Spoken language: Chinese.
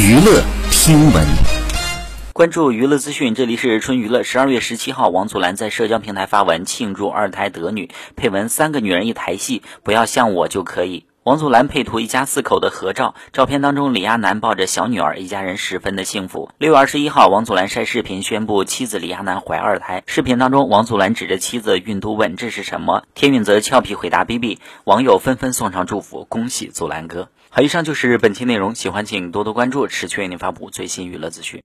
娱乐听闻，关注娱乐资讯，这里是春娱乐。十二月十七号，王祖蓝在社交平台发文庆祝二胎得女，配文三个女人一台戏，不要像我就可以。王祖蓝配图一家四口的合照，照片当中李亚男抱着小女儿，一家人十分的幸福。六月二十一号，王祖蓝晒视频宣布妻子李亚男怀二胎。视频当中，王祖蓝指着妻子孕肚问：“这是什么？”天允则俏皮回答：“BB。”网友纷纷送上祝福，恭喜祖蓝哥。好，以上就是本期内容，喜欢请多多关注，持续为您发布最新娱乐资讯。